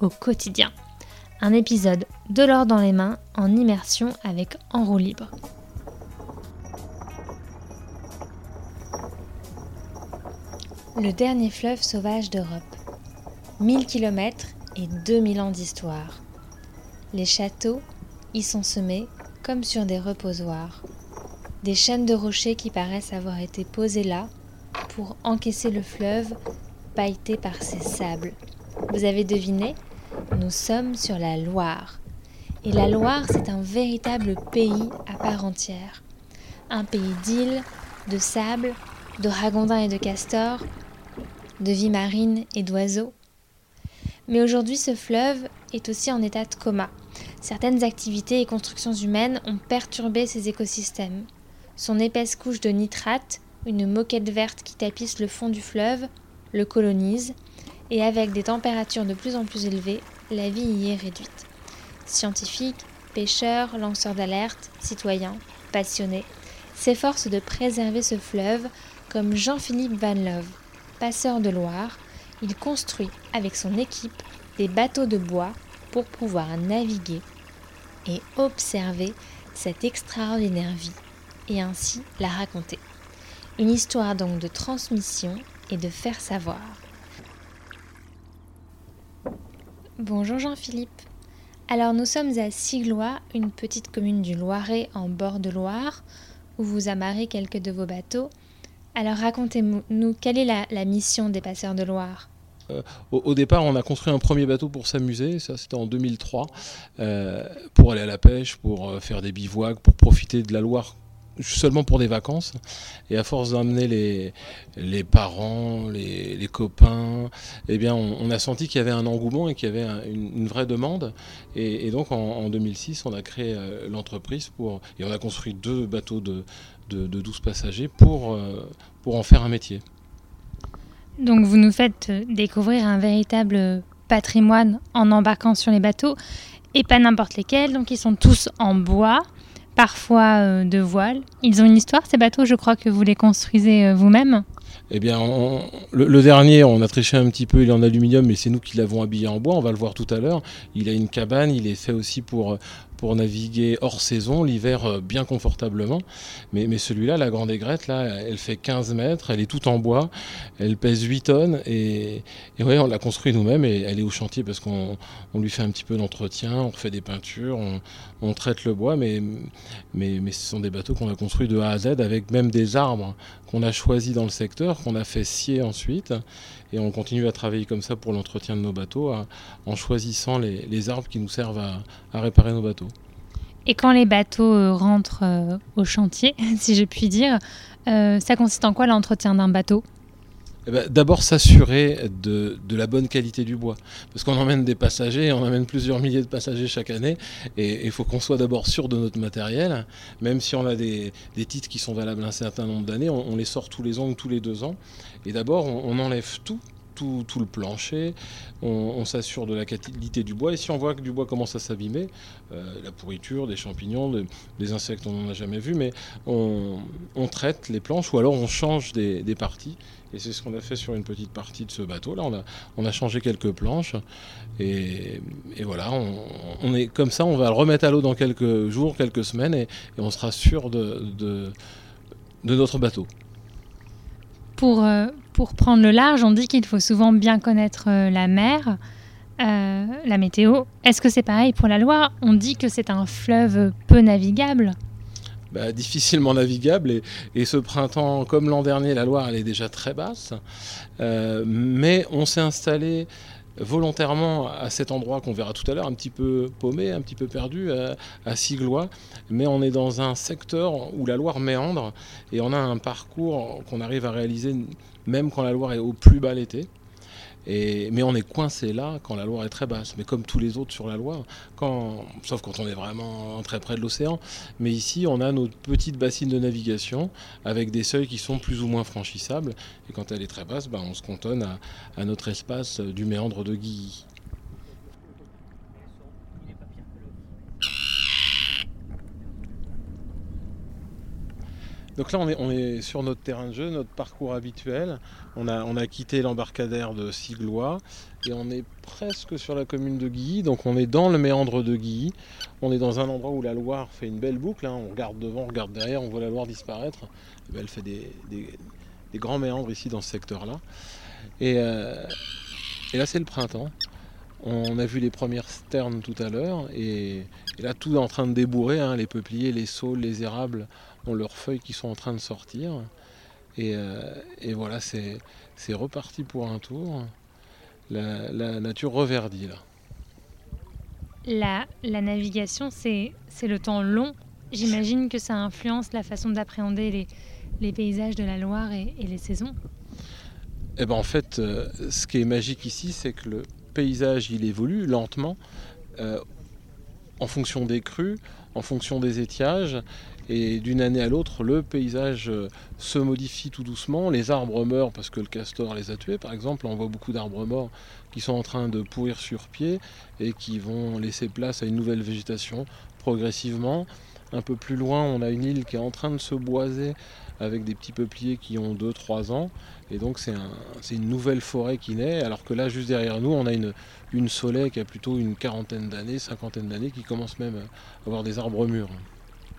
au quotidien. Un épisode de l'or dans les mains en immersion avec En roue libre. Le dernier fleuve sauvage d'Europe. 1000 km et 2000 ans d'histoire. Les châteaux y sont semés comme sur des reposoirs. Des chaînes de rochers qui paraissent avoir été posées là pour encaisser le fleuve pailleté par ses sables. Vous avez deviné Nous sommes sur la Loire. Et la Loire, c'est un véritable pays à part entière. Un pays d'îles, de sable, de ragondins et de castors, de vie marine et d'oiseaux. Mais aujourd'hui, ce fleuve est aussi en état de coma. Certaines activités et constructions humaines ont perturbé ses écosystèmes. Son épaisse couche de nitrate, une moquette verte qui tapisse le fond du fleuve, le colonise, et avec des températures de plus en plus élevées, la vie y est réduite. Scientifiques, pêcheurs, lanceurs d'alerte, citoyens, passionnés, s'efforcent de préserver ce fleuve comme Jean-Philippe Van Love, passeur de Loire, il construit avec son équipe des bateaux de bois pour pouvoir naviguer et observer cette extraordinaire vie et ainsi la raconter. Une histoire donc de transmission et de faire savoir. Bonjour Jean-Philippe. Alors nous sommes à Siglois, une petite commune du Loiret en bord de Loire, où vous amarrez quelques de vos bateaux. Alors racontez-nous, quelle est la, mission des passeurs de Loire? Euh, au, départ, on a construit un premier bateau pour s'amuser, ça c'était en 2003, euh, pour aller à la pêche, pour euh, faire des bivouacs, pour profiter de la Loire seulement pour des vacances. Et à force d'emmener les, les parents, les, les copains, eh bien, on, a senti qu'il y avait un engouement et qu'il y avait une, vraie demande. Et, donc, en, 2006, on a créé euh, l'entreprise pour, et on a construit deux bateaux de, de, 12 passagers pour, euh, pour en faire un métier. Donc, vous nous faites découvrir un véritable patrimoine en embarquant sur les bateaux et pas n'importe lesquels. Donc, ils sont tous en bois parfois euh, de voile. Ils ont une histoire, ces bateaux, je crois que vous les construisez euh, vous-même. Eh bien, le, dernier, on a triché un petit peu, il est en aluminium, mais c'est nous qui l'avons habillé en bois, on va le voir tout à l'heure. Il a une cabane, il est fait aussi pour, pour naviguer hors saison, l'hiver euh, bien confortablement. Mais, mais celui-là, la Grande Aigrette, là, elle fait 15 mètres, elle est toute en bois, elle pèse 8 tonnes et, et on l'a construit nous-mêmes et elle est au chantier parce qu'on on lui fait un petit peu d'entretien, on refait des peintures, on, traite le bois, mais, mais, mais ce sont des bateaux qu'on a construits de A à Z avec même des arbres qu'on a choisis dans le secteur, qu'on a fait scier ensuite et on continue à travailler comme ça pour l'entretien de nos bateaux en choisissant les, arbres qui nous servent à, réparer nos bateaux. Et quand les bateaux euh, rentrent euh, au chantier, si je puis dire, euh, ça consiste en quoi l'entretien d'un bateau? Eh ben, D'abord s'assurer de, la bonne qualité du bois. Parce qu'on emmène des passagers, on emmène plusieurs milliers de passagers chaque année, et il faut qu'on soit d'abord sûr de notre matériel, même si on a des, titres qui sont valables un certain nombre d'années, on, les sort tous les ans ou tous les deux ans. Et d'abord, on enlève tout tout, le plancher, on, s'assure de la qualité du bois, et si on voit que du bois commence à s'abîmer, euh, la pourriture, des champignons, des insectes, on n'en a jamais vu, mais on, traite les planches, ou alors on change des, parties, et c'est ce qu'on a fait sur une petite partie de ce bateau. Là, on a, changé quelques planches. Et, voilà, on, est comme ça, on va le remettre à l'eau dans quelques jours, quelques semaines, et, on sera sûr de, notre bateau. Pour, euh, pour prendre le large, on dit qu'il faut souvent bien connaître euh, la mer, euh, la météo. Est-ce que c'est pareil pour la Loire? On dit que c'est un fleuve peu navigable. Bah, difficilement navigable et, ce printemps, comme l'an dernier, la Loire elle est déjà très basse, mais on s'est installé volontairement à cet endroit qu'on verra tout à l'heure, un petit peu paumé, un petit peu perdu, à, Siglois. Mais on est dans un secteur où la Loire méandre et on a un parcours qu'on arrive à réaliser même quand la Loire est au plus bas l'été. Mais on est coincé là quand la Loire est très basse. Mais comme tous les autres sur la Loire, sauf quand on est vraiment très près de l'océan. Mais ici, on a notre petite bassine de navigation avec des seuils qui sont plus ou moins franchissables. Et quand elle est très basse, ben, on se cantonne à, à, notre espace du méandre de Guilly. Donc là, on est, sur notre terrain de jeu, notre parcours habituel. On a, quitté l'embarcadère de Siglois et on est presque sur la commune de Guilly. Donc on est dans le méandre de Guilly. On est dans un endroit où la Loire fait une belle boucle. Hein. On regarde devant, on regarde derrière, on voit la Loire disparaître. Ben, elle fait des, grands méandres ici dans ce secteur-là. Et, euh, et là, c'est le printemps. On a vu les premières sternes tout à l'heure et, là tout est en train de débourrer, hein. les peupliers, les saules, les érables ont leurs feuilles qui sont en train de sortir. Et, euh, voilà, c'est reparti pour un tour. La, nature reverdit là. La, la navigation, c'est le temps long. J'imagine que ça influence la façon d'appréhender les, les, paysages de la Loire et, les saisons. Eh ben en fait, euh, ce qui est magique ici, c'est que le paysage il évolue lentement euh, en fonction des crues, en fonction des étiages, et d'une année à l'autre, le paysage euh, se modifie tout doucement. Les arbres meurent parce que le castor les a tués, par exemple. On voit beaucoup d'arbres morts qui sont en train de pourrir sur pied et qui vont laisser place à une nouvelle végétation progressivement. Un peu plus loin, on a une île qui est en train de se boiser avec des petits peupliers qui ont 2-3 ans. Et donc c'est une nouvelle forêt qui naît, alors que là, juste derrière nous, on a une, une soleil qui a plutôt une quarantaine d'années, cinquantaine d'années, qui commence même à avoir des arbres mûrs.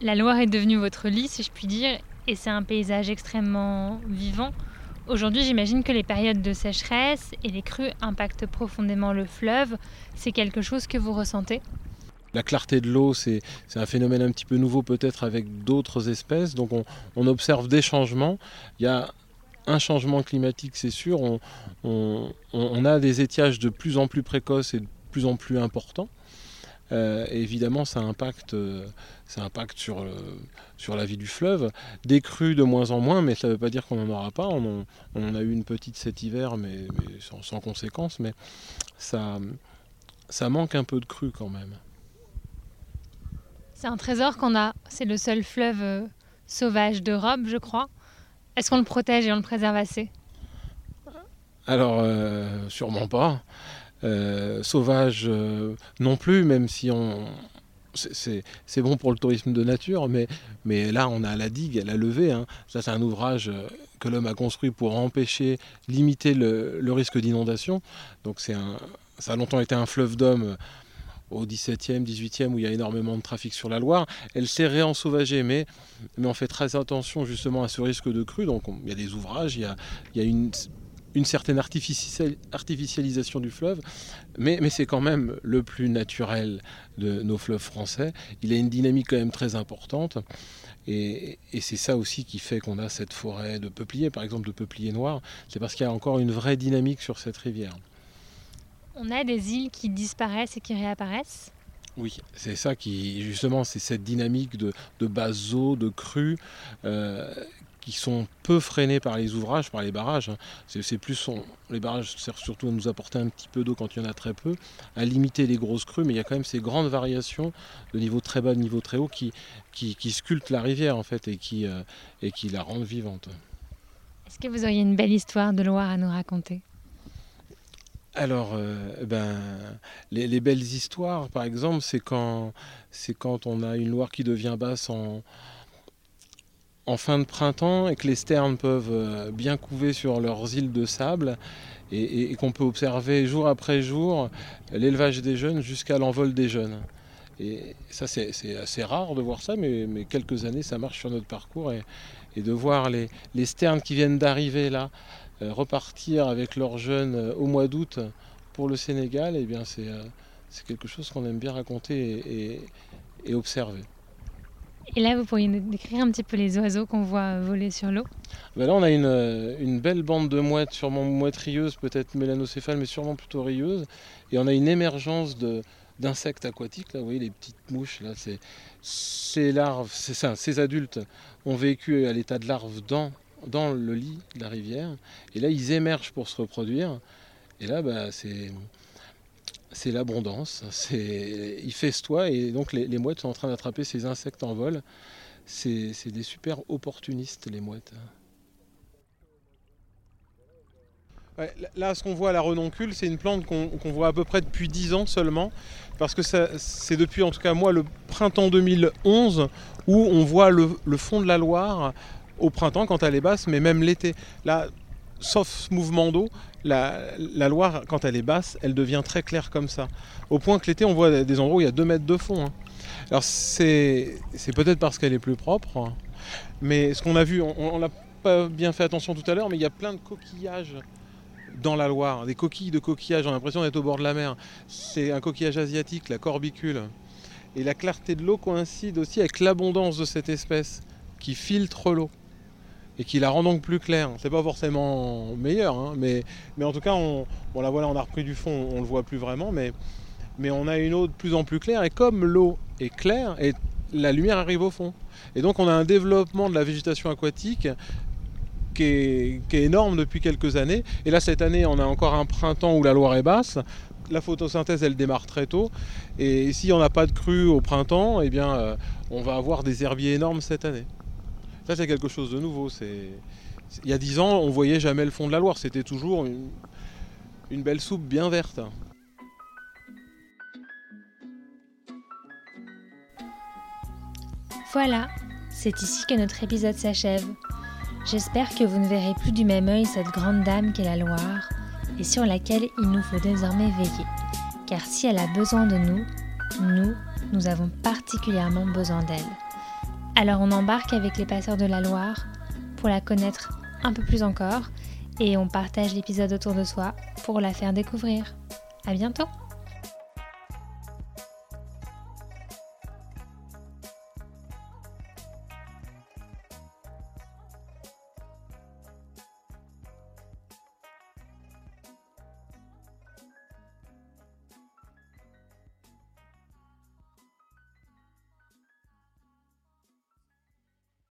La Loire est devenue votre lit, si je puis dire, et c'est un paysage extrêmement vivant. Aujourd'hui, j'imagine que les périodes de sécheresse et les crues impactent profondément le fleuve. C'est quelque chose que vous ressentez? La clarté de l'eau, c'est un phénomène un petit peu nouveau peut-être avec d'autres espèces. Donc on, observe des changements. Il y a un changement climatique, c'est sûr. on, a des étiages de plus en plus précoces et de plus en plus importants. Euh, évidemment, ça impacte, euh, ça impacte sur, euh, sur la vie du fleuve. Des crues de moins en moins, mais ça ne veut pas dire qu'on n'en aura pas. On a eu une petite cet hiver, mais, sans, sans, conséquence. Mais ça, ça manque un peu de crues quand même. C'est un trésor qu'on a. C'est le seul fleuve sauvage d'Europe, je crois. Est-ce qu'on le protège et on le préserve assez? Alors, sûrement pas. Euh, sauvage euh, non plus, même si on c'est bon pour le tourisme de nature, mais, mais là on a la digue, la levée. Hein. Ça c'est un ouvrage euh, que l'homme a construit pour empêcher, limiter le, risque d'inondation. Donc un, ça a longtemps été un fleuve d'hommes au 17e, 18e, où il y a énormément de trafic sur la Loire. Elle s'est réensauvagée, mais, mais on fait très attention justement à ce risque de crue. Donc il y a des ouvrages, il y a, une certaine artificialisation du fleuve, mais, mais c'est quand même le plus naturel de nos fleuves français. Il a une dynamique quand même très importante. Et, c'est ça aussi qui fait qu'on a cette forêt de peupliers, par exemple de peupliers noirs. C'est parce qu'il y a encore une vraie dynamique sur cette rivière. On a des îles qui disparaissent et qui réapparaissent oui, c'est ça qui, justement, c'est cette dynamique de, de basse eau, de crue, euh, qui sont peu freinés par les ouvrages, par les barrages. Hein. C'est plus les barrages servent surtout à nous apporter un petit peu d'eau quand il y en a très peu, à limiter les grosses crues, mais il y a quand même ces grandes variations de niveau très bas, de niveau très haut qui, qui, sculptent la rivière en fait et qui, euh, et qui la rendent vivante. Est-ce que vous auriez une belle histoire de Loire à nous raconter? Alors, euh, ben, les, les, belles histoires, par exemple, c'est quand, on a une Loire qui devient basse en, fin de printemps et que les sternes peuvent euh, bien couver sur leurs îles de sable et, qu'on peut observer jour après jour l'élevage des jeunes jusqu'à l'envol des jeunes. Et ça, c'est assez rare de voir ça, mais, quelques années, ça marche sur notre parcours. Et, de voir les, sternes qui viennent d'arriver là, repartir avec leurs jeunes euh, au mois d'août pour le Sénégal, eh bien c'est quelque chose qu'on aime bien raconter et observer. Et là, vous pourriez nous décrire un petit peu les oiseaux qu'on voit voler sur l'eau? Ben Là, on a une, une, belle bande de mouettes, sûrement mouettes rieuses, peut-être mélanocephales, mais sûrement plutôt rieuses. Et on a une émergence d'insectes aquatiques. Là, vous voyez les petites mouches. Là, c'est ces larves, c'est ça. Ces adultes ont vécu à l'état de larves dans, dans le lit de la rivière. Et là, ils émergent pour se reproduire. Et là, bah, c'est c'est l'abondance, c'est il festoie et donc les, mouettes sont en train d'attraper ces insectes en vol. C'est des super opportunistes les mouettes. là, ce qu'on voit à la renoncule, c'est une plante qu'on voit à peu près depuis 10 ans seulement, parce que c'est depuis, en tout cas moi, le printemps 2011, où on voit le, fond de la Loire au printemps quand elle est basse, mais même l'été. Là, sauf mouvement d'eau, la, Loire, quand elle est basse, elle devient très claire comme ça. Au point que l'été, on voit des endroits où il y a 2 mètres de fond. Hein. Alors c'est peut-être parce qu'elle est plus propre, hein. mais ce qu'on a vu, on n'a pas bien fait attention tout à l'heure, mais il y a plein de coquillages dans la Loire, des coquilles de coquillages, on a l'impression d'être au bord de la mer. C'est un coquillage asiatique, la corbicule. Et la clarté de l'eau coïncide aussi avec l'abondance de cette espèce qui filtre l'eau et qui la rend donc plus claire. C'est pas forcément meilleur, hein, mais, mais en tout cas, on, bon là voilà, on a repris du fond, on le voit plus vraiment, mais, mais on a une eau de plus en plus claire. Et comme l'eau est claire, et la lumière arrive au fond. Et donc on a un développement de la végétation aquatique qui est, énorme depuis quelques années. Et là, cette année, on a encore un printemps où la Loire est basse. La photosynthèse, elle démarre très tôt. Et si on n'a pas de crue au printemps, eh bien, euh, on va avoir des herbiers énormes cette année. Ça, c'est quelque chose de nouveau. Il y a dix ans, on voyait jamais le fond de la Loire. C'était toujours une, une belle soupe bien verte. Voilà, c'est ici que notre épisode s'achève. J'espère que vous ne verrez plus du même œil cette grande dame qu'est la Loire et sur laquelle il nous faut désormais veiller. Car si elle a besoin de nous, nous, nous avons particulièrement besoin d'elle. Alors on embarque avec les passeurs de la Loire pour la connaître un peu plus encore et on partage l'épisode autour de soi pour la faire découvrir. À bientôt!